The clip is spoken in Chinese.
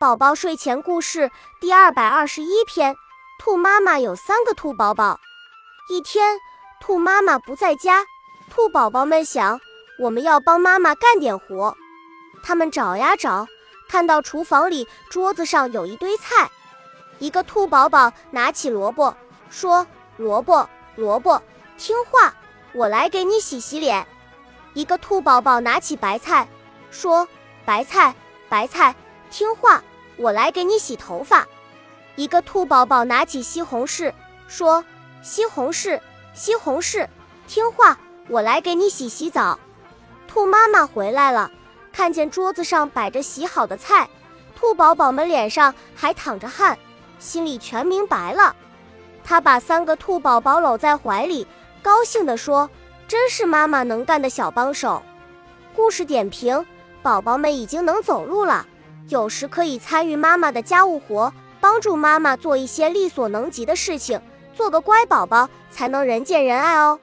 宝宝睡前故事第二百二十一篇：兔妈妈有三个兔宝宝。一天，兔妈妈不在家，兔宝宝们想，我们要帮妈妈干点活。他们找呀找，看到厨房里桌子上有一堆菜。一个兔宝宝拿起萝卜，说：“萝卜，萝卜，听话，我来给你洗洗脸。”一个兔宝宝拿起白菜，说：“白菜，白菜，听话。”我来给你洗头发。一个兔宝宝拿起西红柿，说：“西红柿，西红柿，听话，我来给你洗洗澡。”兔妈妈回来了，看见桌子上摆着洗好的菜，兔宝宝们脸上还淌着汗，心里全明白了。他把三个兔宝宝搂在怀里，高兴地说：“真是妈妈能干的小帮手。”故事点评：宝宝们已经能走路了。有时可以参与妈妈的家务活，帮助妈妈做一些力所能及的事情，做个乖宝宝，才能人见人爱哦。